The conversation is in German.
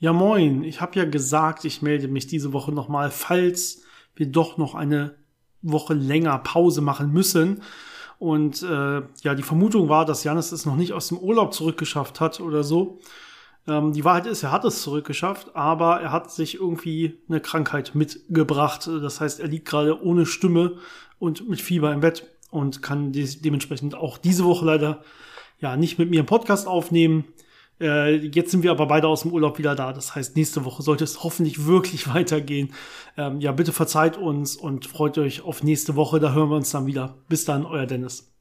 Ja, moin. Ich habe ja gesagt, ich melde mich diese Woche nochmal, falls wir doch noch eine Woche länger Pause machen müssen. Und äh, ja, die Vermutung war, dass Janis es noch nicht aus dem Urlaub zurückgeschafft hat oder so. Ähm, die Wahrheit ist, er hat es zurückgeschafft, aber er hat sich irgendwie eine Krankheit mitgebracht. Das heißt, er liegt gerade ohne Stimme und mit Fieber im Bett und kann dementsprechend auch diese Woche leider ja nicht mit mir einen Podcast aufnehmen. Äh, jetzt sind wir aber beide aus dem Urlaub wieder da. Das heißt, nächste Woche sollte es hoffentlich wirklich weitergehen. Ähm, ja, bitte verzeiht uns und freut euch auf nächste Woche. Da hören wir uns dann wieder. Bis dann, euer Dennis.